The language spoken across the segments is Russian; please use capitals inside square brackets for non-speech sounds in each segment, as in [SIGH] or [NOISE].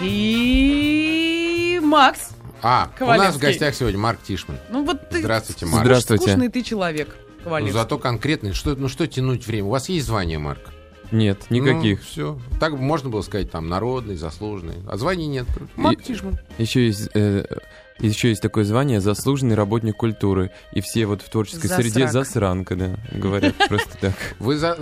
И Макс. А, у Ковалевский. нас в гостях сегодня Марк Тишман. Ну вот ты Здравствуйте, Марк. Здравствуйте. скучный ты человек, Ну, Ковалевский. зато конкретный. Что, ну что тянуть время? У вас есть звание, Марк? Нет, никаких. все. Так можно было сказать, там, народный, заслуженный. А званий нет. Марк И- Тишман. Еще есть, э, еще есть такое звание заслуженный работник культуры. И все вот в творческой среде Засранка. засранка, да. Говорят [LAUGHS] просто так. Вы за...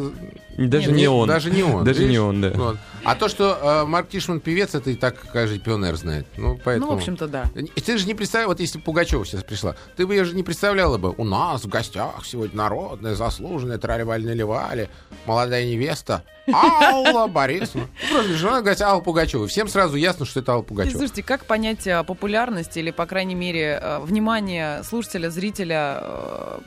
Даже не он. Даже не он. Даже не он, да. Вот. А то, что э, Марк Тишман певец, это и так каждый пионер знает. Ну, поэтому... Ну, в общем-то, да. Ты же не представлял, вот если Пугачева сейчас пришла, ты бы ее же не представляла бы. У нас в гостях сегодня народная, заслуженная, трали-вали-наливали, молодая невеста Алла [LAUGHS] Борисовна. Ну, Просто жена гостя Алла Пугачева. Всем сразу ясно, что это Алла И, Пугачева. Слушайте, как понять а, популярность или, по крайней мере, а, внимание слушателя, зрителя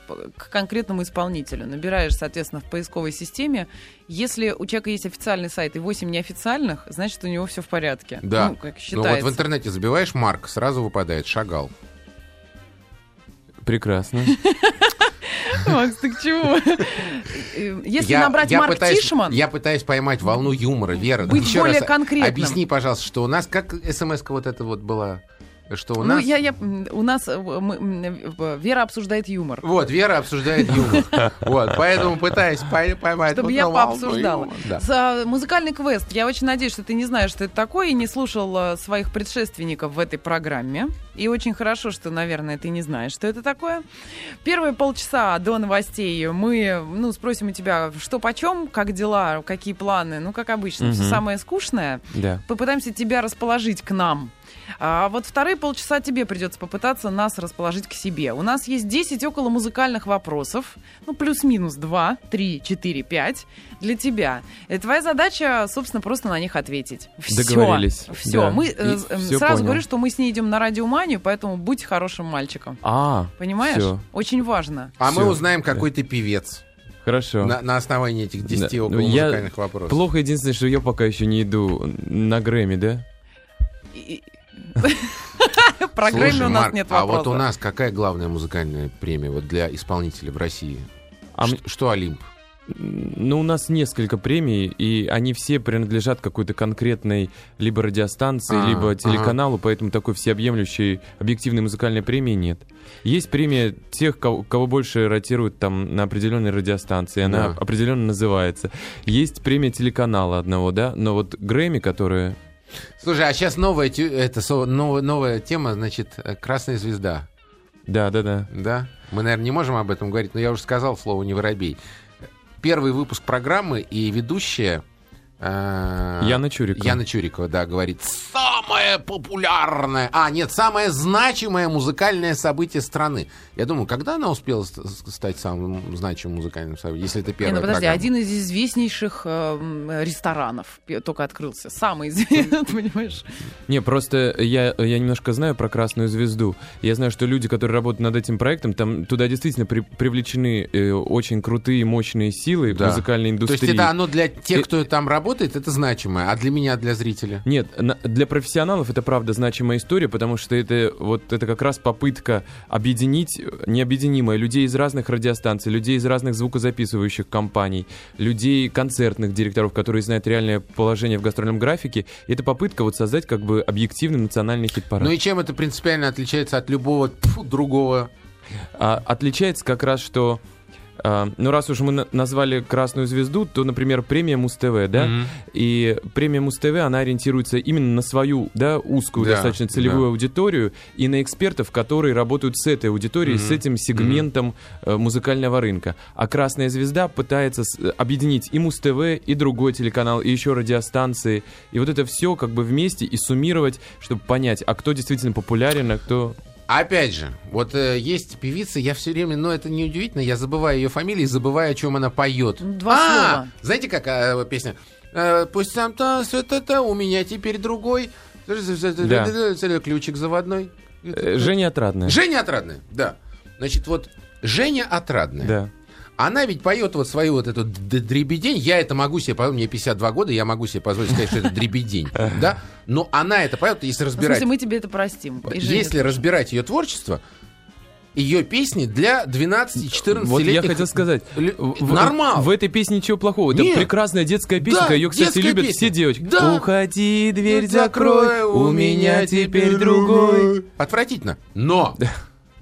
п- к конкретному исполнителю? Набираешь, соответственно, в поисковой системе. Если у человека есть официальный сайт и 8 неофициальных, значит, у него все в порядке. Да. Ну, как Ну вот считается. в интернете забиваешь Марк, сразу выпадает Шагал. Прекрасно. [LAUGHS] Макс, ты к чему? Если Я- набрать я Марк пытаюсь, Тишман, Я пытаюсь поймать волну юмора, Вера. Быть еще более раз конкретным. Объясни, пожалуйста, что у нас, как смс-ка вот эта вот была, что у ну, нас... я, я, у нас э, мы, э, Вера обсуждает юмор. Вот, Вера обсуждает юмор. [LAUGHS] Вот, поэтому пытаюсь пой- поймать. Чтобы я пообсуждала. музыкальный квест. Я очень надеюсь, что ты не знаешь, что это такое, и не слушал а, своих предшественников в этой программе. И очень хорошо, что, наверное, ты не знаешь, что это такое. Первые полчаса до новостей мы ну, спросим у тебя, что почем, как дела, какие планы. Ну, как обычно, все самое скучное. Да. Попытаемся тебя расположить к нам. А вот вторые полчаса тебе придется попытаться нас расположить к себе. У нас есть 10 около музыкальных вопросов, ну, плюс-минус 2, 3, 4, 5 для тебя. И твоя задача, собственно, просто на них ответить. Всё. Договорились. Все. Да. Мы И э, э, всё сразу понял. говорю, что мы с ней идем на радиоманию, поэтому будь хорошим мальчиком. А, Понимаешь? Всё. Очень важно. А мы Всё. узнаем, какой ты певец. хорошо. На, на основании этих 10 Да. около Ну, я музыкальных вопросов. Плохо единственное, что я пока еще не иду на Грэмми, да? И- [LAUGHS] Слушай, у нас Марк, нет а вопроса. вот у нас какая главная музыкальная премия вот для исполнителей в России? А Что Олимп? Ну, у нас несколько премий, и они все принадлежат какой-то конкретной либо радиостанции, А, либо телеканалу, поэтому такой всеобъемлющей объективной музыкальной премии нет. Есть премия тех, кого, кого больше ротируют там на определенной радиостанции, она Да. определенно называется. Есть премия телеканала одного, да, но вот Грэмми, которая... Слушай, а сейчас новая, это, новая, новая тема, значит, э, «Красная звезда». Да, да, да. Да? Мы, наверное, не можем об этом говорить, но я уже сказал слово «не воробей». Первый выпуск программы и ведущая... э, Яна Чурикова. Яна Чурикова, да, говорит, самое популярное, а, нет, самое значимое музыкальное событие страны. Я думаю, когда она успела ст- стать самым значимым музыкальным событием, если это Не, первая ну подожди, программа? один из известнейших э, ресторанов только открылся. Самый известный, [LAUGHS] понимаешь? Не, просто я, я немножко знаю про Красную Звезду. Я знаю, что люди, которые работают над этим проектом, там туда действительно при- привлечены э, очень крутые, мощные силы Да. музыкальной То индустрии. есть это оно для тех, И- кто там работает, это значимое, а для меня, для зрителя? Нет, для профессионалов это правда значимая история, потому что это вот это как раз попытка объединить необъединимое людей из разных радиостанций, людей из разных звукозаписывающих компаний, людей концертных директоров, которые знают реальное положение в гастрольном графике. И это попытка вот создать как бы объективный национальный хит-парад. Ну и чем это принципиально отличается от любого тьфу, другого? А, отличается как раз, что ну, раз уж мы на- назвали Красную Звезду, то, например, премия Муз-ТВ, да? Мгм. И премия Муз-ТВ, она ориентируется именно на свою, да, узкую Да, достаточно целевую да. аудиторию и на экспертов, которые работают с этой аудиторией, Мгм. с этим сегментом э, музыкального рынка. А Красная Звезда пытается с- э, объединить и Муз-ТВ, и другой телеканал, и еще радиостанции. И вот это все как бы вместе и суммировать, чтобы понять, а кто действительно популярен, а кто... Опять же, вот э, есть певица, я все время, но это не удивительно, я забываю ее фамилию и забываю, о чем она поет. Ну, два А, слова. Знаете, какая э, песня? Э, Пусть сам то все это у меня теперь другой. Ключик заводной. Э, Женя Отрадная. Женя Отрадная, да. Значит, вот Женя Отрадная. Да. Она ведь поет вот свою вот эту дребедень. Я это могу себе позволить, мне 52 года, я могу себе позволить сказать, что это дребедень. Да? Но она это поет, если Ну, В разбирать смысле, мы тебе это простим. Если разбирать ее творчество, ее песни для 12-14 Вот я хотел сказать, в, Нормал. В, этой песне ничего плохого. Это Нет. прекрасная детская песенка. Да, Ее, кстати, детская любят песня. все девочки. Да. Уходи, дверь Закрой, закрой, у меня теперь другой. Отвратительно. Но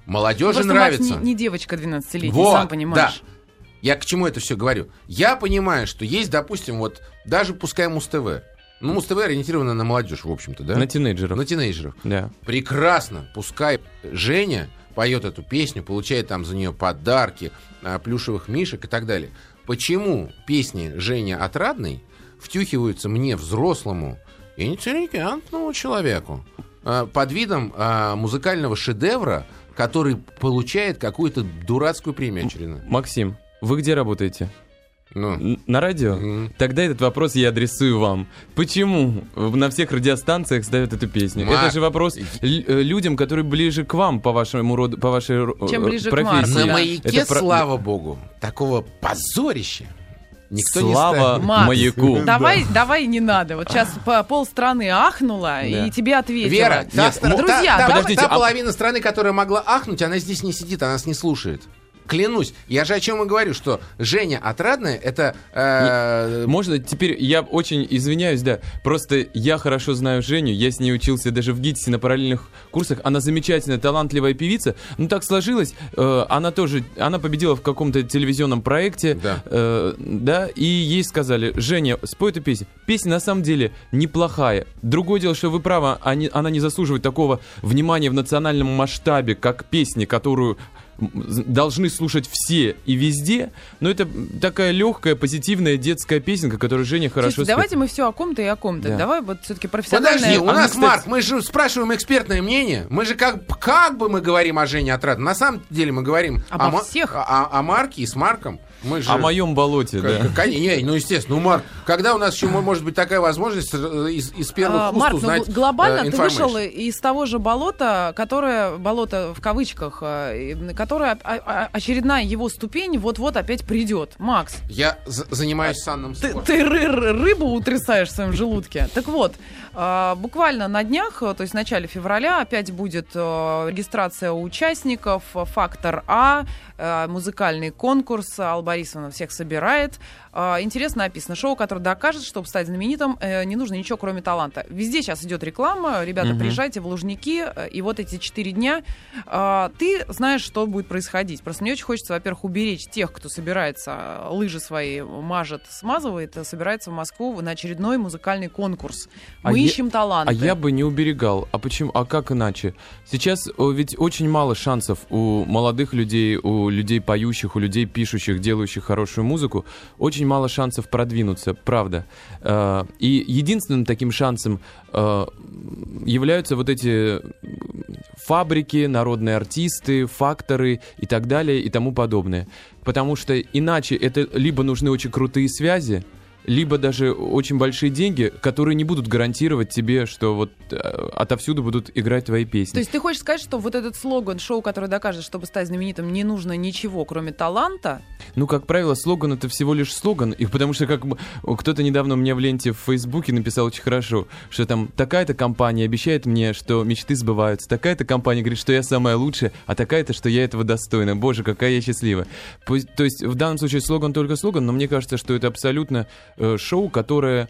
молодежи Просто нравится. Макс не, не девочка 12-летняя, Вот, сам понимаешь. да. Я к чему это все говорю? Я понимаю, что есть, допустим, вот даже пускай Муз-ТВ. Ну, Муз-ТВ ориентировано на молодежь, в общем-то, да? На тинейджеров. На тинейджеров. Да. Прекрасно. Пускай Женя поет эту песню, получает там за нее подарки, а, плюшевых мишек и так далее. Почему песни Жени Отрадной втюхиваются мне, взрослому, интеллигентному человеку, а, под видом а, музыкального шедевра, который получает какую-то дурацкую премию очередную? Максим, вы где работаете? Ну, На радио? м. Тогда этот вопрос я адресую вам. Почему на всех радиостанциях ставят эту песню? Ма- Это же вопрос л- э, людям, которые ближе к вам по вашему роду, по вашей Чем э, ближе к профессии. Марсу, на да. маяке, Это про- слава богу, такого позорища никто не Слава ставит. Макс, маяку. [LAUGHS] Давай, давай не надо. Вот сейчас по полстраны ахнула Да. и тебе ответила. Вера, та, Нет, друзья, та- та- подождите, та а- половина страны, которая могла ахнуть, она здесь не сидит, она нас не слушает. Клянусь, я же о чем и говорю, что Женя Отрадная это э, Можно теперь, я очень извиняюсь, да, просто я хорошо знаю Женю, я с ней учился даже в ГИТИСе на параллельных курсах, она замечательная, талантливая певица, ну так сложилось, э, она тоже, она победила в каком-то телевизионном проекте, Да. э, да, и ей сказали, Женя, спой эту песню. Песня на самом деле неплохая. Другое дело, что вы правы, они- она не заслуживает такого внимания в национальном масштабе, как песни, которую должны слушать все и везде, но это такая легкая, позитивная детская песенка, которую Женя хорошо Слушайте, давайте мы все о ком-то и о ком-то. Да. Давай вот все-таки профессиональная... Подожди, у Она, нас, кстати- Марк, мы же спрашиваем экспертное мнение. Мы же как, как бы мы говорим о Жене Отрадной. На самом деле мы говорим Обо о, всех. о, о- о Марке и с Марком. Мы же... О моем болоте, да. К- к- не, ну естественно, ну Марк, когда у нас еще мо- может быть такая возможность э, из, из первых А, уст Марк, ну, узнать гл- глобально э, ты вышел из того же болота, которое, болото в кавычках, э, которое а- а- очередная его ступень вот-вот опять придет. Макс, Я за- занимаюсь санным ты, спортом. ты ры- рыбу утрясаешь в своем желудке. Так вот, буквально на днях, э, то есть в начале февраля, опять будет э, регистрация участников, э, фактор А, музыкальный конкурс, Алла Борисовна всех собирает. А, Интересно написано, шоу, которое докажет, чтобы стать знаменитым, э, не нужно ничего, кроме таланта. Везде сейчас идет реклама, ребята, Мгм. приезжайте в Лужники, э, и вот эти четыре дня а, ты знаешь, что будет происходить. Просто мне очень хочется, во-первых, уберечь тех, кто собирается, э, лыжи свои мажет, смазывает, собирается в Москву на очередной музыкальный конкурс. А Мы я- ищем таланты. А я бы не уберегал. А почему? А как иначе? Сейчас ведь очень мало шансов у молодых людей, у людей поющих, у людей пишущих, делающих хорошую музыку. Очень мало шансов продвинуться, правда. Э, И единственным таким шансом э, являются вот эти фабрики, народные артисты, факторы и так далее и тому подобное. Потому что иначе это либо нужны очень крутые связи, либо даже очень большие деньги, которые не будут гарантировать тебе, что вот э, отовсюду будут играть твои песни. То есть ты хочешь сказать, что вот этот слоган шоу, который докажет, чтобы стать знаменитым, не нужно ничего, кроме таланта? Ну, как правило, слоган это всего лишь слоган, и потому что как кто-то недавно мне в ленте в Фейсбуке написал очень хорошо, что там такая-то компания обещает мне, что мечты сбываются, такая-то компания говорит, что я самая лучшая, а такая-то, что я этого достойна. Боже, какая я счастлива. То есть в данном случае слоган только слоган, но мне кажется, что это абсолютно шоу, которое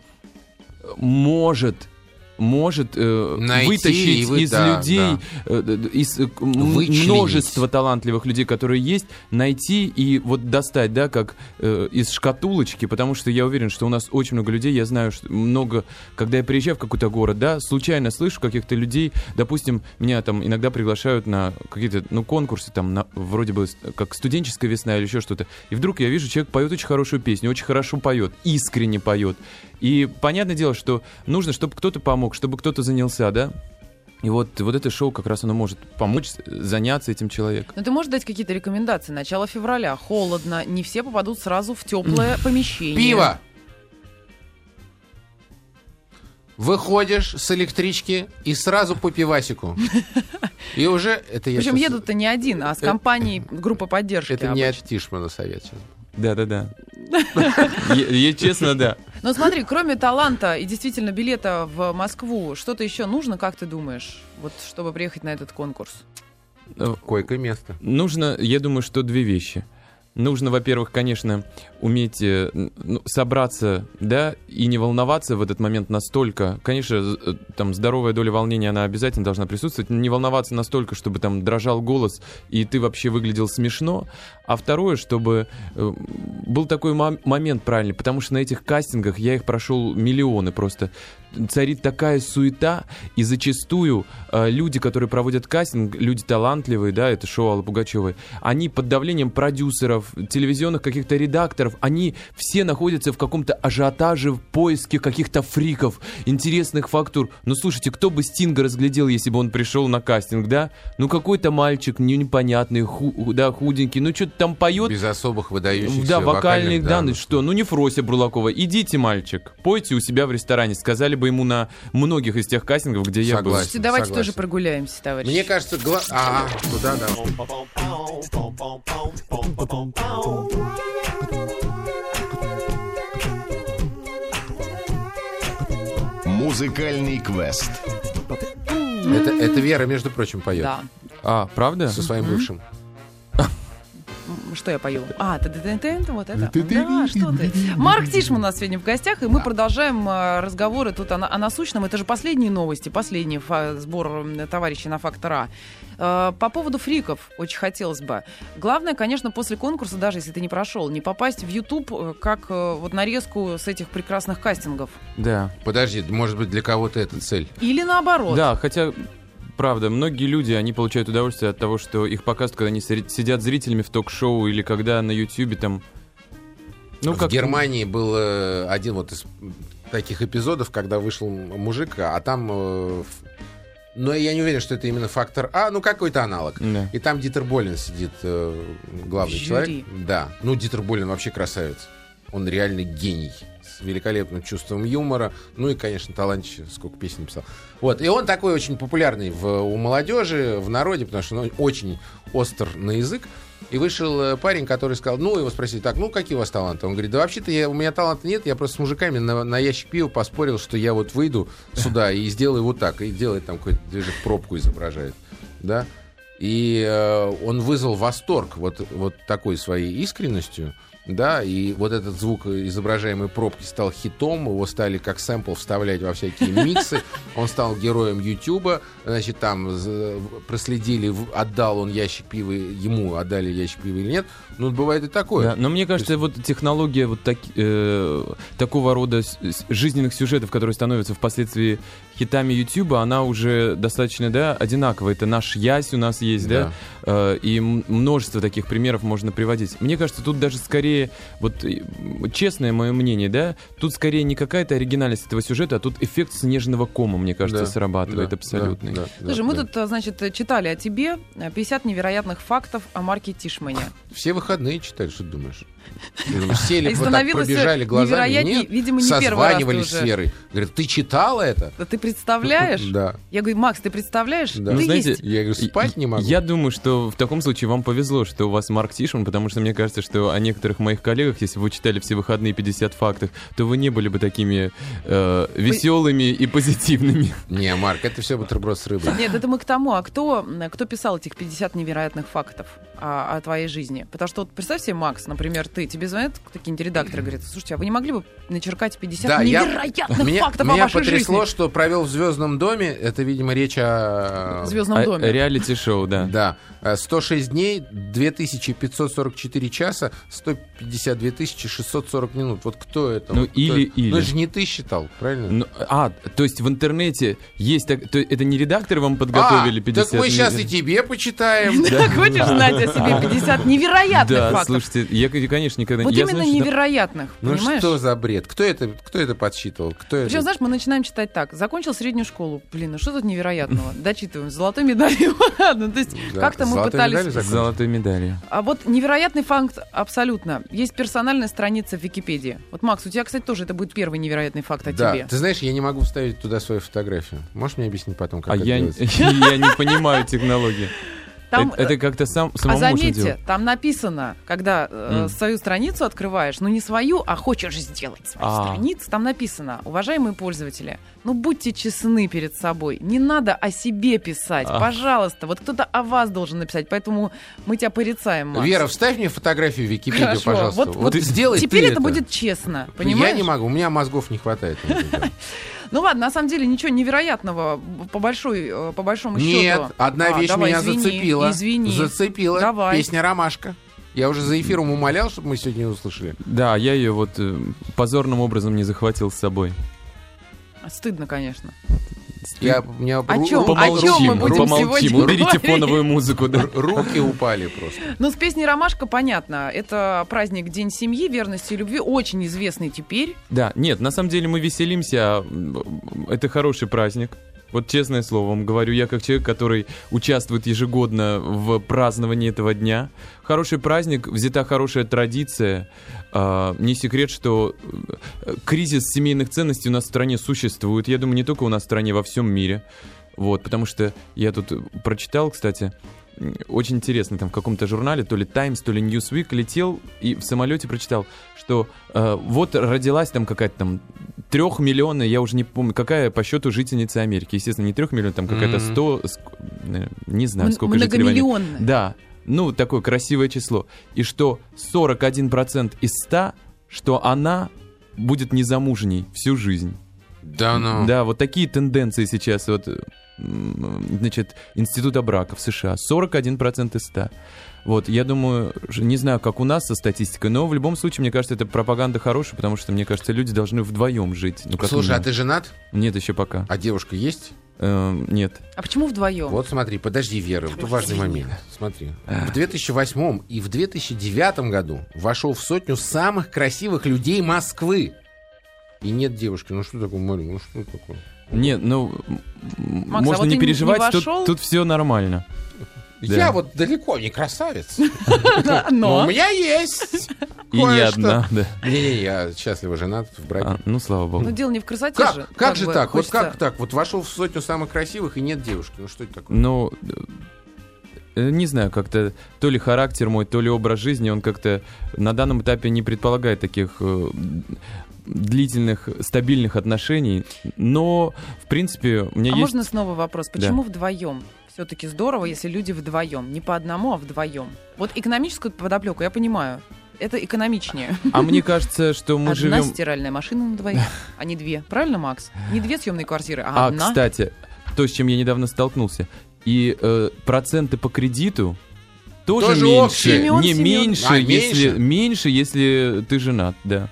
может может э, Найти вытащить вы- из да, людей, э, д- д- из э, Вычленить. множества талантливых людей, которые есть, найти и вот достать, да, как э, из шкатулочки, потому что я уверен, что у нас очень много людей, я знаю, что много, когда я приезжаю в какой-то город, да, случайно слышу каких-то людей, допустим, меня там иногда приглашают на какие-то, ну, конкурсы, там, на, вроде бы, как студенческая весна или еще что-то, и вдруг я вижу, человек поет очень хорошую песню, очень хорошо поет, искренне поет, и понятное дело, что нужно, чтобы кто-то помог, чтобы кто-то занялся, да, и вот, вот это шоу как раз оно может помочь заняться этим человеком. Но ты можешь дать какие-то рекомендации? Начало февраля, холодно, не все попадут сразу в теплое помещение. Пиво! Выходишь с электрички и сразу по пивасику. И уже... Это я Причем сейчас- едут-то не один, а с компанией группа поддержки. Это не обычно. от Тишмана совет сейчас. Да-да-да. Е- е- Честно, да. Но смотри, кроме таланта и действительно билета в Москву, что-то еще нужно, как ты думаешь, вот чтобы приехать на этот конкурс? Э, Койко-место. Нужно, я думаю, что две вещи. Нужно, во-первых, конечно, уметь э, ну, собраться, да, и не волноваться в этот момент настолько. Конечно, э, там здоровая доля волнения, она обязательно должна присутствовать, но не волноваться настолько, чтобы там дрожал голос, и ты вообще выглядел смешно. А второе, чтобы э, был такой мом- момент правильный, потому что на этих кастингах я их прошел миллионы просто. Царит такая суета, и зачастую э, люди, которые проводят кастинг, люди талантливые, да, это шоу Аллы Пугачевой, они под давлением продюсеров, телевизионных каких-то редакторов, они все находятся в каком-то ажиотаже, в поиске каких-то фриков, интересных фактур. Ну, слушайте, кто бы Стинга разглядел, если бы он пришел на кастинг, да? Ну, какой-то мальчик не- непонятный, ху- да, худенький, ну, что-то там поет, Без особых выдающихся да, вокальных данных. Что? Ну не Фрося Бурлакова. Идите, мальчик, пойте у себя в ресторане. Сказали бы ему на многих из тех кастингов, где я был. Согласен. Слушайте, давайте согласен. тоже прогуляемся, товарищи. Мне кажется, гла... А, туда, да. Музыкальный квест. Это, это Вера, между прочим, поет. Да. А, правда? Со своим бывшим. Что я пою? А, ты вот это. Да, что ты. Марк Тишман у нас сегодня в гостях, и мы продолжаем э, разговоры тут о, о насущном. Это же последние новости, последний сбор товарищей на Фактор А. Э, По поводу фриков очень хотелось бы. Главное, конечно, после конкурса, даже если ты не прошел, не попасть в YouTube э, как вот нарезку с этих прекрасных кастингов. Да. Подожди, может быть, для кого-то это цель. Или наоборот. Да, хотя, правда, многие люди, они получают удовольствие от того, что их показывают, когда они сидят зрителями в ток-шоу или когда на Ютьюбе там... Ну, в как Германии был э, один вот из таких эпизодов, когда вышел мужик, а там... э, Но я не уверен, что это именно фактор А, ну какой-то аналог. Да. И там Дитер Болин сидит, э, главный жюри. человек. Да. Ну, Дитер Болин вообще красавец. Он реально гений. Великолепным чувством юмора. Ну и, конечно, талантище, сколько песен написал. Вот. И он такой очень популярный в, у молодежи, в народе, потому что он очень остр на язык. И вышел э, парень, который сказал, ну, его спросили, так, ну, какие у вас таланты? Он говорит, да вообще-то я, у меня таланта нет, я просто с мужиками на, на ящик пива поспорил, что я вот выйду сюда и сделаю вот так. И делает там какой-то движок, пробку изображает. Да? И э, он вызвал восторг вот, вот такой своей искренностью, да, и вот этот звук изображаемой пробки стал хитом, его стали как сэмпл вставлять во всякие миксы, [LAUGHS] он стал героем Ютуба, значит, там з- проследили, отдал он ящик пива, ему отдали ящик пива или нет, ну, бывает и такое. Да, но мне кажется, вот технология вот так- э, такого рода с- с- жизненных сюжетов, которые становятся впоследствии хитами Ютуба, она уже достаточно, да, одинаковая. Это наш Ясь у нас есть, да, Э, и множество таких примеров можно приводить. Мне кажется, тут даже скорее, вот э, честное мое мнение, да, тут скорее не какая-то оригинальность этого сюжета, а тут эффект снежного кома, мне кажется, Да, срабатывает да, абсолютный. да, да, Слушай, да, мы да. тут, а, значит, читали о тебе э, 50 невероятных фактов о Марке Тишмане. Все выходные читали, что ты думаешь? Сели, вот так пробежали глазами. Нет, Видимо, не созванивались с Верой. Говорят, ты читала это? Да ты представляешь? Да. Я говорю, Макс, ты представляешь? Да. Ты Ну, знаете, есть. Я говорю, спать не могу. Я думаю, что в таком случае вам повезло, что у вас Марк Тишман, потому что мне кажется, что о некоторых моих коллегах, если бы вы читали все выходные 50 фактов, то вы не были бы такими э, веселыми и позитивными. Не, Марк, это все бутерброд с рыбой. Нет, это мы к тому, а кто, кто писал этих 50 невероятных фактов о, о твоей жизни? Потому что вот представь себе, Макс, например, ты, тебе звонят какие-нибудь редакторы, говорят, слушайте, а вы не могли бы начеркать 50 Да, я- невероятных Меня, фактов о меня вашей потрясло, жизни? что провел в Звездном доме. Это, видимо, речь о... «Звездном А, доме». Реалити-шоу, да. [LAUGHS] Да. Э, 106 дней, 2544 часа, 152 640 минут. Вот кто это? Ну, Вот или- это? или. Ну, это же не ты считал, правильно? Ну, а, то есть в интернете есть... так- то это не редакторы вам подготовили А, 50 так мы сейчас и тебе почитаем. [LAUGHS] Да, хочешь знать о себе 50 невероятных Да, фактов? слушайте, я, конечно, никогда... Вот я, именно да- невероятных, Ну понимаешь? что за бред? Кто это, кто это подсчитывал? Кто Причем, это? знаешь, мы начинаем читать так. Закончил среднюю школу. Блин, ну что тут невероятного? [LAUGHS] Дочитываем. С золотой медалью. [LAUGHS] Ну, то есть Да, как-то мы пытались... Золотой медалью. А вот невероятный факт абсолютно. Есть персональная страница в Википедии. Вот, Макс, у тебя, кстати, тоже это будет первый невероятный факт о Да, тебе. ты знаешь, я не могу вставить туда свою фотографию. Можешь мне объяснить потом, как А это я, делается? [LAUGHS] я не понимаю технологии. Там, это, это как-то сам, самому а заметьте, делать. там написано, когда э, свою страницу открываешь, ну не свою, а хочешь сделать свою А. страницу, там написано, уважаемые пользователи, ну будьте честны перед собой, не надо о себе писать, А. пожалуйста, вот кто-то о вас должен написать, поэтому мы тебя порицаем, Макс. Вера, вставь мне фотографию в Википедию, Хорошо, пожалуйста. вот- Вот, вот сделай Теперь ты это будет честно, понимаешь? Я не могу, у меня мозгов не хватает. [LAUGHS] Ну ладно, на самом деле ничего невероятного по большой, э, по большому Нет, счету. одна А, вещь давай, меня извини, зацепила. Извини. Зацепила. Давай. Песня «Ромашка». Я уже за эфиром умолял, чтобы мы сегодня ее услышали. Да, я ее вот э, позорным образом не захватил с собой. Стыдно, конечно. Я, у меня О ру- чем? ру- О чем мы будем помолчим, сегодня уберите говорить? фоновую музыку. да. Руки упали просто. [LAUGHS] Ну, с песней «Ромашка» понятно. Это праздник День семьи, верности и любви. Очень известный теперь. Да, нет, на самом деле мы веселимся, а, это хороший праздник. Вот честное слово вам говорю, я как человек, который участвует ежегодно в праздновании этого дня. Хороший праздник, взята хорошая традиция. А, не секрет, что э, кризис семейных ценностей у нас в стране существует. Я думаю, не только у нас в стране, во всем мире. Вот, потому что я тут прочитал, кстати, очень интересно, там в каком-то журнале, то ли Times, то ли Newsweek, летел и в самолете прочитал, что э, вот родилась там какая-то там трехмиллионная, я уже не помню, какая по счету жительница Америки. Естественно, не трехмиллионная, там какая-то сто, э, не знаю, сколько жителей. Многомиллионная. Да, ну, такое красивое число. И что 41% из 100, что она будет незамужней всю жизнь. Да ну. Да, вот такие тенденции сейчас. Вот, значит, Института брака в США. 41% из 100. Вот, я думаю, не знаю, как у нас со статистикой, но в любом случае, мне кажется, это пропаганда хорошая, потому что, мне кажется, люди должны вдвоем жить. Ну, Слушай, а ты женат? Нет, еще пока. А девушка есть? Эм, нет. А почему вдвоем? Вот смотри, подожди, Вера, это важный момент. Смотри. В 2008 и в 2009 году вошел в сотню самых красивых людей Москвы. И нет девушки. Ну что такое, Мария? Ну что такое? Нет, ну, Макс, а можно вот не не переживать, вошел? тут, тут все нормально. Да. Я вот далеко не красавец. Да, Но у Но. меня есть. И не одна, да. Не-не, я счастливо женат в браке. А, ну, слава богу. Ну, дело не в красоте же. Как, как же так? Вот как так? Вот вошел в сотню самых красивых и нет девушки. Ну что это такое? Ну, э, не знаю, как-то то ли характер мой, то ли образ жизни, он как-то на данном этапе не предполагает таких э, длительных, стабильных отношений. Но, в принципе, у меня А есть... можно снова вопрос? Почему вдвоем? Все-таки здорово, если люди вдвоем. Не по одному, а вдвоем. Вот экономическую подоплеку я понимаю. Это экономичнее. А мне кажется, что мы одна живем... стиральная машина на двоих, а не две. Правильно, Макс? Не две съемные квартиры, а, А, одна. кстати, то, с чем я недавно столкнулся. И э, проценты по кредиту тоже, Тоже меньше. Семен, не Семен. меньше, А, если меньше? меньше, если ты женат, да.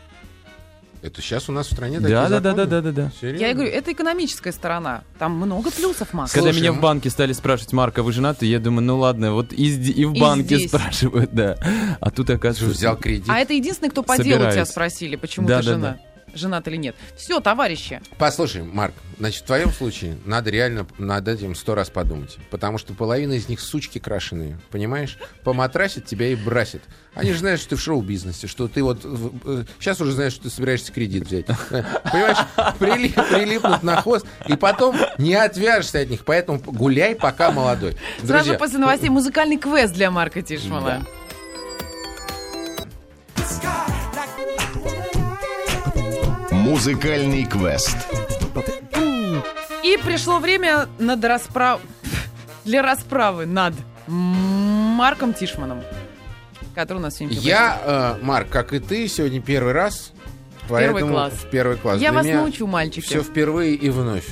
Это сейчас у нас в стране такие Да, да, да, да, да, да. Серьезно? Я говорю, это экономическая сторона. Там много плюсов, Макс. Когда Слушай, меня м- в банке стали спрашивать, Марка, вы женаты? Я думаю, ну ладно, вот и, и в И банке здесь. спрашивают, да. А тут Что, оказывается... взял кредит. А это единственный, кто по делу тебя Собираюсь. спросили, почему Да, ты да, жена. Женат или нет. Все, товарищи. Послушай, Марк, значит, в твоем случае надо реально над этим сто раз подумать. Потому что половина из них сучки крашеные, понимаешь? Поматрасит тебя и бросит. Они же знают, что ты в шоу-бизнесе, что ты вот... сейчас уже знаешь, что ты собираешься кредит взять. Э, Понимаешь? Прили- прилипнут на хвост, и потом не отвяжешься от них. Поэтому гуляй, пока молодой. Сразу Друзья, после новостей музыкальный квест для Марка Тишмана. Музыкальный квест. И пришло время над расправ... для расправы над Марком Тишманом, который у нас сегодня Я, э, Марк, как и ты, сегодня первый раз. Поэтому класс. В первый класс. Я Для вас научу, мальчики. Все впервые и вновь.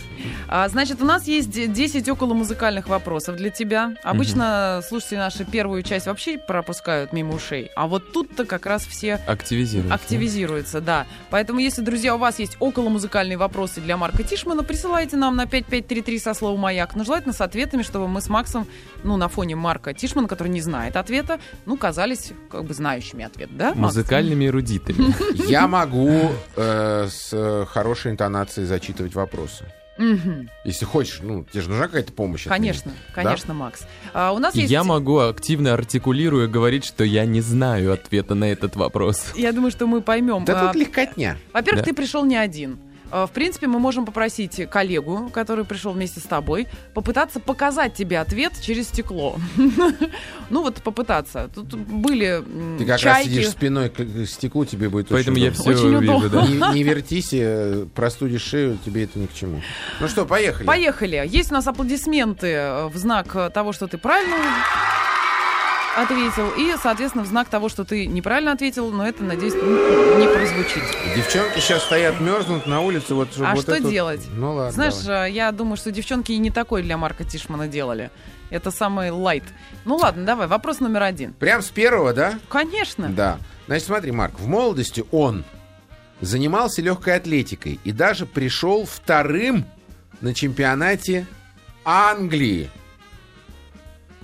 А, значит, у нас есть де- 10 около музыкальных вопросов для тебя. Обычно слушатели наши первую часть вообще пропускают мимо ушей. А вот тут-то как раз все Активизируется. активизируются, да. Поэтому, если, друзья, у вас есть около музыкальные вопросы для Марка Тишмана, присылайте нам на 5533 со словом «Маяк». Но желательно с ответами, чтобы мы с Максом, ну, на фоне Марка Тишмана, который не знает ответа, ну, казались как бы знающими ответ, да, Макс? Музыкальными эрудитами. [LAUGHS] Я могу э, с хорошей интонацией зачитывать вопросы. Мгм. Если хочешь, ну, тебе же нужна какая-то помощь. от меня. Конечно, конечно, Макс. А, у нас есть... я могу активно артикулируя говорить, что я не знаю ответа на этот вопрос. Я думаю, что мы поймем. Да А, тут легкотня. Во-первых, Да. ты пришел не один. Э, В принципе, мы можем попросить коллегу, который пришел вместе с тобой, попытаться показать тебе ответ через стекло. [LAUGHS] Ну вот попытаться. Тут были Ты как раз сидишь спиной к стеклу, тебе будет Поэтому очень я удобно. все вижу, да. Не, вертись, э, простудишь шею, тебе это ни к чему. Ну что, поехали. Поехали. Есть у нас аплодисменты э, в знак того, что ты правильно ответил, и, соответственно, в знак того, что ты неправильно ответил, но это, надеюсь, н- не прозвучит. Девчонки сейчас стоят, мерзнут на улице. Вот, А вот что вот- делать? Ну ладно. Знаешь, давай. э, я думаю, что девчонки и не такой для Марка Тишмана делали. Это самый лайт. Ну ладно, давай, вопрос номер один. Прям с первого, да? Конечно. Да. Значит, смотри, Марк, в молодости он занимался легкой атлетикой и даже пришел вторым на чемпионате Англии.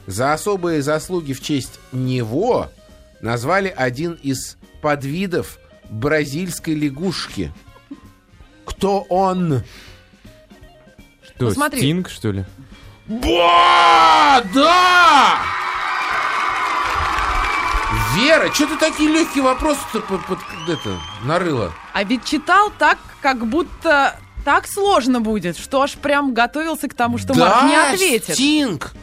За особые заслуги в честь него назвали один из подвидов бразильской лягушки. Кто он? Что, Ну, смотри. Стинг, что ли? Ба! Да! Вера, что ты такие легкие вопросы-то под, под- это, нарыла? А ведь читал так, как будто так сложно будет, что аж прям готовился к тому, что Марк не ответит. Стинг!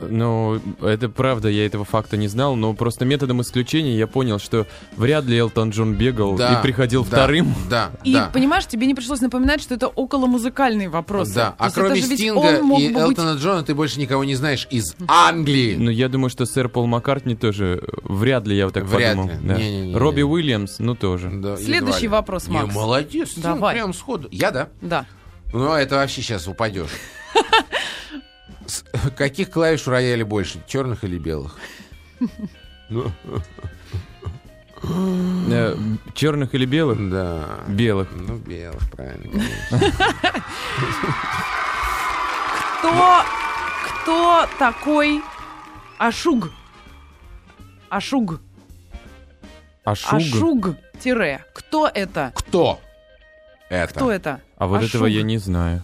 Ну, это правда, я этого факта не знал, но просто методом исключения я понял, что вряд ли Элтон Джон бегал Да, и приходил да, вторым. Да, И да. понимаешь, тебе не пришлось напоминать, что это около музыкальный вопрос. Да, а кроме Стинга и Элтона Джона ты больше никого не знаешь из Англии. Ну, я думаю, что сэр Пол Маккартни тоже э, вряд ли, я вот так Вряд подумал. ли. да. Не-не-не-не. Робби Уильямс, ну тоже. Да, Следующий едва ли. вопрос, Не, Макс. молодец, Стинг, Давай. прям сходу. Я, да? Да. Ну, это вообще сейчас упадешь. [LAUGHS] С- [LAUGHS] Каких клавиш в рояле больше, черных или белых? черных или белых? Да. Белых. Ну, белых, правильно. Кто, кто такой Ашуг? Ашуг. Ашуг. Ашуг. Тире. Кто это? Кто это? Кто это? А вот Ашуг. этого я не знаю.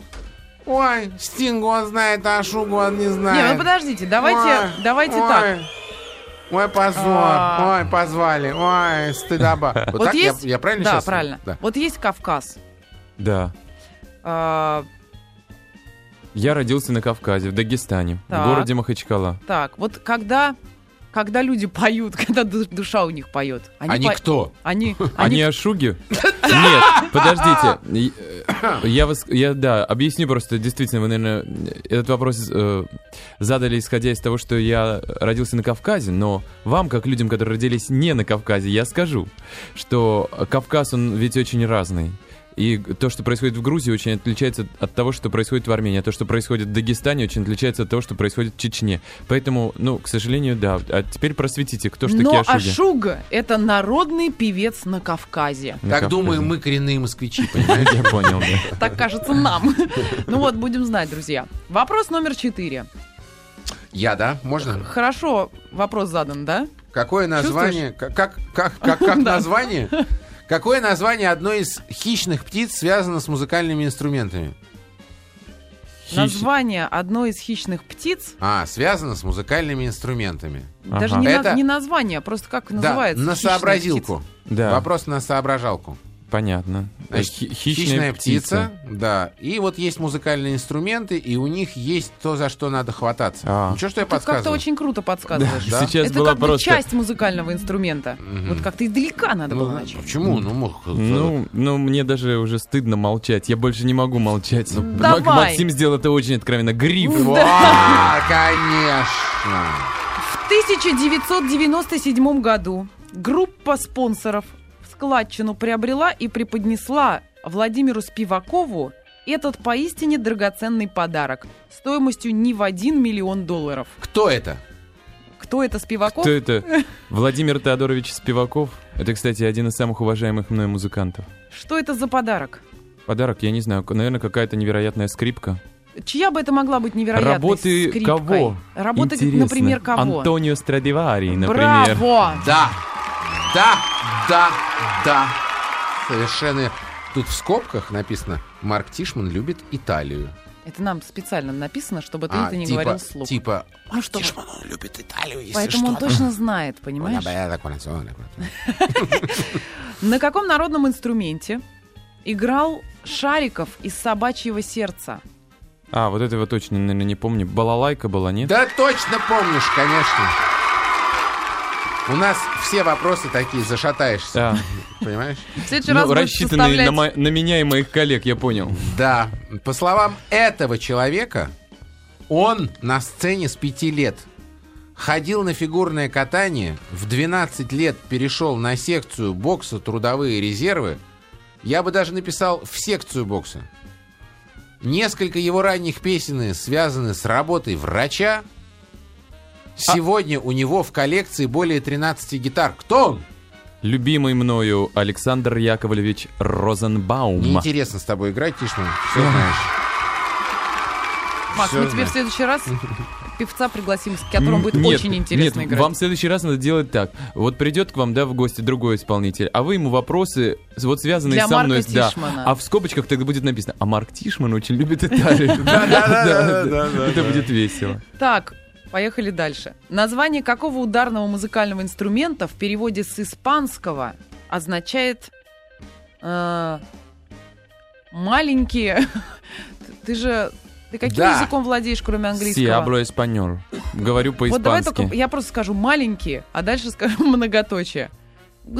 Ой, Стинг он знает, а Шугу он не знает. Не, ну подождите, давайте, Ой, давайте ой. так. Ой, позор, А. ой, позвали, ой, стыдоба. [LAUGHS] Вот, Вот так я- есть... я, правильно Да, сейчас? правильно. Да. Вот есть Кавказ. Да. А, Я родился на Кавказе, в Дагестане, Так. в городе Махачкала. так, вот когда, когда люди поют, [LAUGHS] когда ду- душа у них поет. Они по- кто? Они, [LAUGHS] Они они ашуги? [LAUGHS] Нет, подождите. Э, Я вас, я, да, объясню просто, действительно, вы, наверное, этот вопрос э, задали, исходя из того, что я родился на Кавказе, но вам, как людям, которые родились не на Кавказе, я скажу, что Кавказ, он ведь очень разный. И то, что происходит в Грузии, очень отличается от того, что происходит в Армении. А то, что происходит в Дагестане, очень отличается от того, что происходит в Чечне. Поэтому, ну, к сожалению, да. А теперь просветите, кто же такие Но ашуги? Ашуг — это народный певец на Кавказе. На Так Кавказе. думаем мы, коренные москвичи, [LAUGHS] понимаешь? Я понял, да. [LAUGHS] Так кажется нам. [LAUGHS] Ну вот, будем знать, друзья. Вопрос номер четыре. Я, да? Можно? Хорошо, вопрос задан, да? Какое название? Как, как, как, как, как название? Какое название одной из хищных птиц связано с музыкальными инструментами? Хищ- Название одной из хищных птиц, А, связано с музыкальными инструментами. Ага. даже не, на- Это- не название, а просто как Да, называется. на хищная сообразилку. Да, Вопрос на соображалку. Понятно. Значит, Хи- хищная, птица, да. И вот есть музыкальные инструменты, и у них есть то, за что надо хвататься. А. Ну что, что я Ты как-то подсказываю? очень круто подсказываешь. Да. Сейчас Это была как бы просто... часть музыкального инструмента. Мгм. Вот как-то издалека надо Ну, было начать. почему? Ну, мог... Ну, ну, мне даже уже стыдно молчать. Я больше не могу молчать. Ну, Давай. Мак- Максим сделал это очень откровенно. Гриф. Ва, конечно. В 1997 году группа спонсоров в складчину приобрела и преподнесла Владимиру Спивакову этот поистине драгоценный подарок стоимостью не в 1 миллион долларов. Кто это? Кто это Спиваков? Кто это? [LAUGHS] Владимир Теодорович Спиваков. Это, кстати, один из самых уважаемых мной музыкантов. Что это за подарок? Подарок, я не знаю, наверное, какая-то невероятная скрипка. Чья бы это могла быть невероятной Работы скрипкой? кого? Работы, Интересно. например, кого? Антонио Страдивари, например. Браво! Да. Да, да, да. Совершенно. Тут в скобках написано «Марк Тишман любит Италию». Это нам специально написано, чтобы ты А, это не типа, говорил вслух. Типа, А что? Тишман, он любит Италию, если Поэтому он что. точно знает, понимаешь? [LAUGHS] На каком народном инструменте играл шариков из собачьего сердца? А, вот этого точно, наверное, не помню. Балалайка была, нет? Да точно помнишь, конечно. У нас все вопросы такие, зашатаешься. Да. Понимаешь? В следующий Ну, раз будешь рассчитанные составлять... на, мо- на меня и моих коллег, я понял. Да. По словам этого человека, он на сцене с пяти лет. Ходил на фигурное катание, в 12 лет перешел на секцию бокса «Трудовые резервы». Я бы даже написал в секцию бокса. Несколько его ранних песен связаны с работой врача. Сегодня у него в коллекции более 13 гитар. Кто он? Любимый мною Александр Яковлевич Розенбаум. Неинтересно с тобой играть, Тишман. Все знаешь. Макс, мы тебе в следующий раз [LAUGHS] певца пригласим, с которым будет Нет, очень интересно нет, играть. вам в следующий раз надо делать так. Вот придет к вам, да, в гости другой исполнитель, а вы ему вопросы, вот связанные Для со мной, Марка да. Тишмана. А в скобочках тогда будет написано, а Марк Тишман очень любит Италию. [LAUGHS] Да-да-да-да-да-да. [LAUGHS] Это будет весело. Так, поехали дальше. Название какого ударного музыкального инструмента в переводе с испанского означает э, маленькие. [LAUGHS] Ты же ты каким Да. языком владеешь, кроме английского? hablo español. Говорю Вот давай только по-испански. я просто скажу маленькие, а дальше скажу [LAUGHS] многоточие.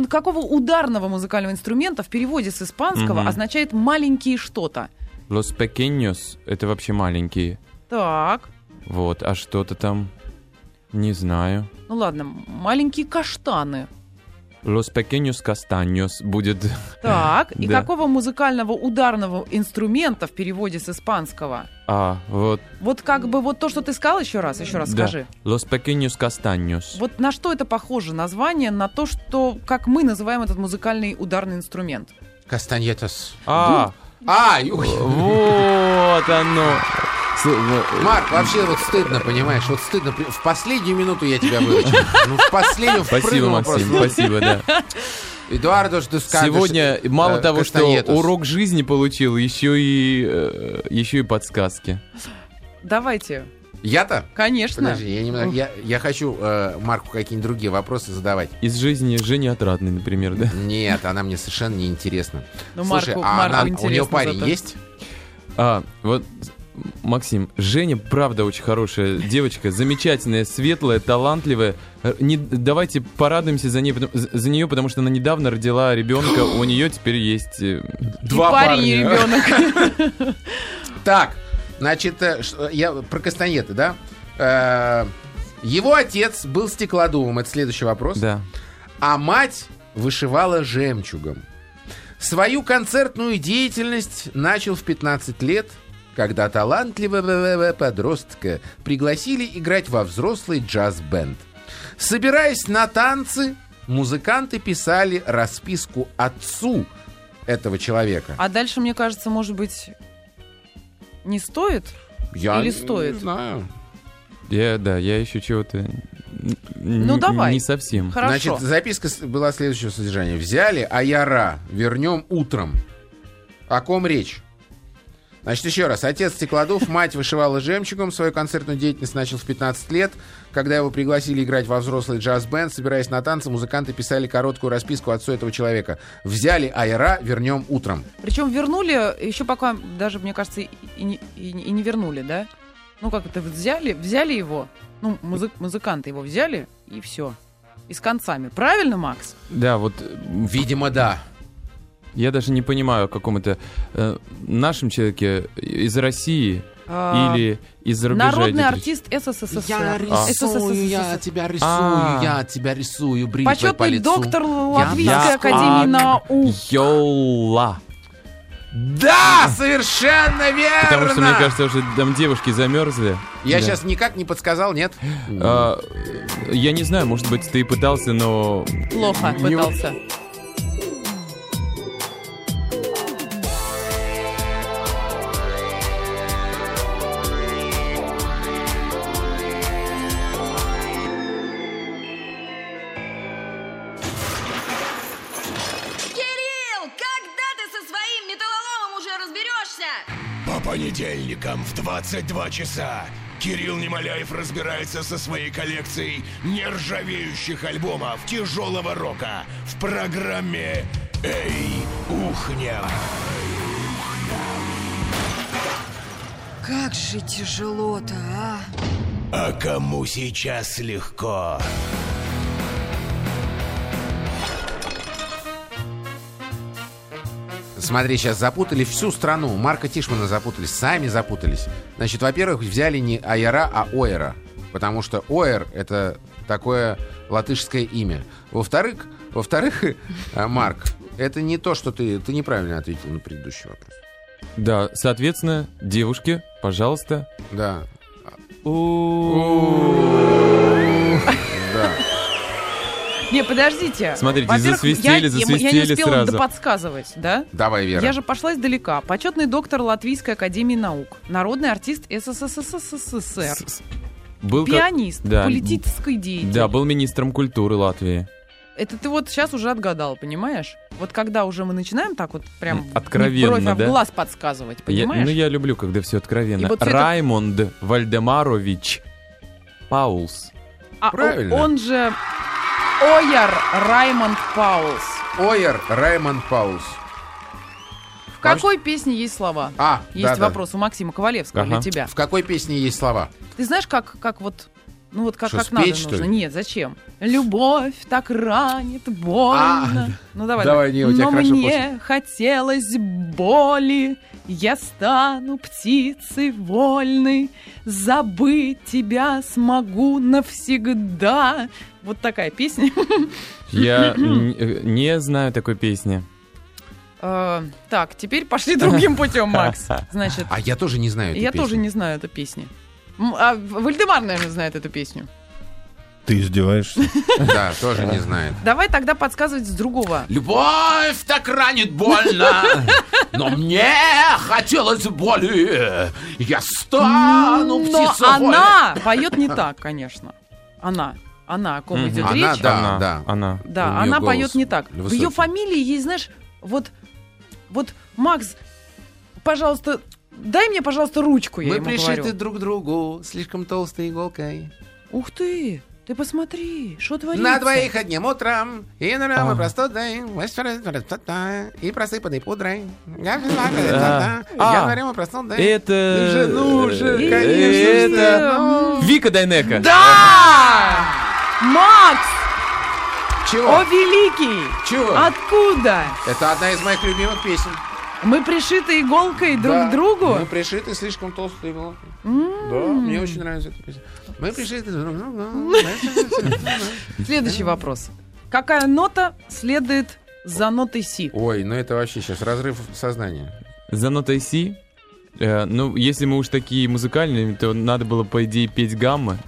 Какого ударного музыкального инструмента в переводе с испанского Мгм. означает маленькие что-то? Los pequeños — это вообще маленькие. Так, Вот, а что-то там... Не знаю. ну ладно, маленькие каштаны. Los pequeños castaños будет... Так, [LAUGHS] и Да. какого музыкального ударного инструмента в переводе с испанского? А, вот, Вот как бы вот то, что ты сказал еще раз, еще раз да. скажи. Los pequeños castaños. Вот на что это похоже название, на то, что как мы называем этот музыкальный ударный инструмент? Кастаньетас. А, А, ой. вот оно. Марк, вообще вот стыдно, понимаешь, вот стыдно. В последнюю минуту я тебя выручил. Ну, в последнюю Спасибо, Максим, просто. спасибо, да. Эдуардо, скажешь? Сегодня мало э, того, что урок жизни получил, еще и, э, еще и подсказки. Давайте, Я-то? конечно. Подожди, я, немного, я, я хочу э, Марку какие-нибудь другие вопросы задавать. Из жизни Жени Отрадной, например, да? Нет, она мне совершенно не интересна. Ну, Слушай, Марку- а Марку она- у нее парень зато. есть? А, вот, Максим, Женя, правда, очень хорошая девочка, замечательная, светлая, талантливая. Э, Не, давайте порадуемся за, ней, за нее, потому что она недавно родила ребенка, у нее теперь есть... э, парень, и ребенок. [LAUGHS] Так, значит, э, я про Кастаньеты, да? Его отец был стеклодувом, это следующий вопрос. Да. а мать вышивала жемчугом. Свою концертную деятельность начал в 15 лет, когда талантливого подростка пригласили играть во взрослый джаз-бенд. Собираясь на танцы, музыканты писали расписку отцу этого человека. А дальше, мне кажется, может быть, не стоит? Я или не стоит? знаю. Я, да, я еще чего-то... Ну, давай. Не совсем. Хорошо. Значит, записка была следующего содержания. Взяли Аяра, вернем утром. О ком речь? Значит, еще раз. Отец стеклодув, мать вышивала жемчугом. Свою концертную деятельность начал в 15 лет. Когда его пригласили играть во взрослый джаз-бенд, собираясь на танцы, музыканты писали короткую расписку отцу этого человека. Взяли Аяра, вернем утром. Причем вернули, еще пока даже, мне кажется, и, не, и не- и не вернули, да? Ну как это, взяли, взяли его, ну, музык, музыканты его взяли, и все. И с концами. Правильно, Макс? Да, вот э, Видимо, да. Я даже не понимаю о каком-то э, нашем человеке из России А, или из рубежа. Народный идет артист СССР. Я А. рисую, я тебя рисую, А. я тебя рисую, бритвой по Почетный лицу. доктор Латвийской Я академии Ак наук. Йола. Да, совершенно верно! Потому что, мне кажется, уже там девушки замерзли. Я Да. сейчас никак не подсказал, нет? А, я не знаю, может быть, ты и пытался, но... Плохо Не- пытался. понедельникам в 22 часа Кирилл Немоляев разбирается со своей коллекцией нержавеющих альбомов тяжелого рока в программе «Эй, ухня!». Как же тяжело-то, а? А кому сейчас легко? Легко. Смотри, сейчас запутали всю страну. Марка Тишмана запутались, сами запутались. Значит, во-первых, взяли не Айара, а Ойера. Потому что Ойер — это такое латышское имя. Во-вторых, во-вторых, [LAUGHS] э, Марк, это не то, что ты... Ты неправильно ответил на предыдущий вопрос. Да, соответственно, девушки, пожалуйста. Да. Да. Не, подождите. Смотрите, Во-первых, засвистели, я, я- Я засвистели не успела сразу. доподсказывать, да? Давай, Вера. Я же пошла издалека. Почетный доктор Латвийской академии наук. Народный артист СССР. Был как- Пианист. да. Политический деятель. Да, был министром культуры Латвии. Это ты вот сейчас уже отгадал, понимаешь? Вот когда уже мы начинаем так вот прям откровенно, не в бровь, а в да? глаз подсказывать, Я, понимаешь? ну, я люблю, когда все откровенно. И вот это- Раймонд Вальдемарович Паулс. А Правильно. он же Ойер Раймонд Паулс. Ойер Раймонд Паулс. В какой песне есть слова? А, Есть да-да. вопрос у Максима Ковалевского Ага. для тебя. В какой песне есть слова? Ты знаешь, как, как вот, ну вот как, Что, как спеть, надо что нужно? ли? Нет, зачем? Любовь так ранит, больно. ну давай. давай, не, у тебя Но хорошо мне хотелось боли, я стану птицей вольной, забыть тебя смогу навсегда. Вот такая песня. Я э, не знаю такой песни. Э, Так, теперь пошли другим [LAUGHS] путем, Макс. Значит, А я тоже не знаю эту я песню. тоже не знаю эту песню. А Вальдемар, наверное, знает эту песню. Ты издеваешься? [LAUGHS] Да, тоже не знает. Давай тогда подсказывать с другого. Любовь так ранит больно, [LAUGHS] но мне хотелось боли. Я стану Но она поет не так, конечно. Она. Она, о ком Мгм. идет Она, речь. да, она, да. Она. Да, она поет не так. В высокий. ее фамилии есть, знаешь, вот, вот, Макс, пожалуйста, дай мне, пожалуйста, ручку, я Мы ему пришиты говорю. друг к другу слишком толстой иголкой. Ух ты, ты посмотри, что творится. На двоих одним утром, и на рамы А. простудой, и просыпанной пудрой. Я А. говорю, мы простудой. Это... Уже, ну, уже, э, конечно, Это... Ну, Вика Дайнека. Да! Макс! О, Чего? великий! Чего? Откуда? Это одна из моих любимых песен. Мы пришиты иголкой друг Да. к другу? Мы пришиты слишком толстой иголкой. Да, мне очень нравится эта песня. Мы пришиты друг к другу. [LAUGHS] Следующий вопрос. Какая нота следует за нотой Си? Ой, ну это вообще сейчас разрыв сознания. За нотой Си. Э, ну, если мы уж такие музыкальные, то надо было, по идее, петь гаммы.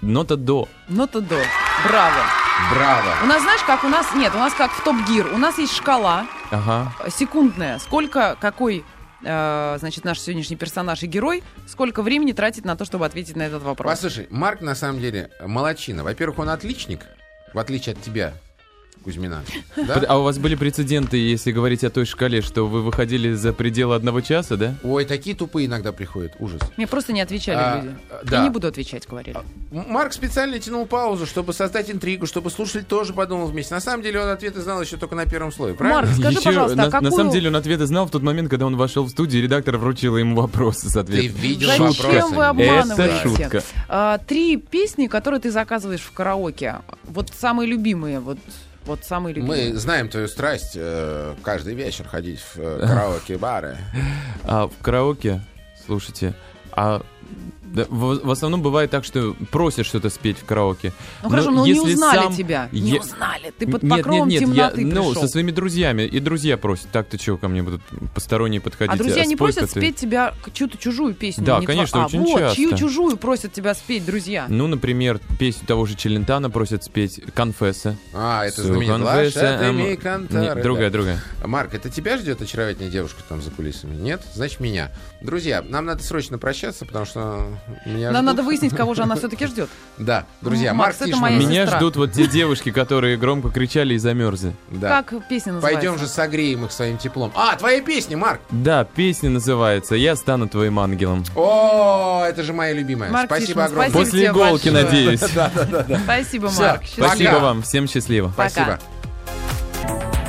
Нота до. Нота до. Браво. Браво. У нас, знаешь, как у нас... Нет, у нас как в Топ Гир. У нас есть шкала Ага. э, секундная. Сколько, какой, э, значит, наш сегодняшний персонаж и герой, сколько времени тратит на то, чтобы ответить на этот вопрос? Послушай, Марк на самом деле молочина. Во-первых, он отличник, в отличие от тебя, Кузьмина. [LAUGHS] Да? А у вас были прецеденты, если говорить о той шкале, что вы выходили за пределы одного часа, да? Ой, такие тупые иногда приходят. Ужас. Мне просто не отвечали А, люди. да. Я не буду отвечать, говорили. М- Марк специально тянул паузу, чтобы создать интригу, чтобы слушатель тоже подумал вместе. На самом деле он ответы знал еще только на первом слое, правильно? Марк, скажи, Еще пожалуйста, на, а какую... на самом деле он ответы знал в тот момент, когда он вошел в студию, и редактор вручила ему вопросы, Ты соответственно. видел Зачем вопросы? вы обманываете? Это шутка. А, три песни, которые ты заказываешь в караоке. Вот самые любимые, вот, вот самые любимые. Мы знаем твою страсть э, каждый вечер ходить в э, [LAUGHS] караоке-бары. А в караоке, слушайте, а да, в, в основном бывает так, что просят что-то спеть в караоке. Ну хорошо, но, не если узнали сам- тебя. Не Е- узнали. Ты под нет, покровом нет, нет, темноты я, ну, со своими друзьями, и друзья просят, так-то что ко мне будут посторонние подходить? А друзья не спой-ка просят ты». спеть тебя чью-то чужую песню? Да, не конечно, тва- а, очень вот, часто. чью чужую просят тебя спеть, друзья? Ну, например, песню того же Челентана просят спеть «Конфесса». А, это «Лошадыми эм, кантары», не, Другая, да. другая. Марк, это тебя ждет очаровательная девушка там за кулисами? Нет? Значит, меня. Друзья, нам надо срочно прощаться, потому что меня Нам ждут. надо выяснить, кого же она все-таки ждет. Да, друзья, Макс, Марк это моя Меня сестра. ждут вот те девушки, которые громко кричали и замерзли. Да. Как песня называется? Пойдем же согреем их своим теплом. А, твоя песня, Марк! Да, песня называется «Я стану твоим ангелом». О, это же моя любимая. Марк Спасибо Тишман, огромное. спасибо После иголки, большое. надеюсь. [LAUGHS] Спасибо, Всё, Марк. пока. Спасибо вам, всем счастливо. Спасибо. Пока.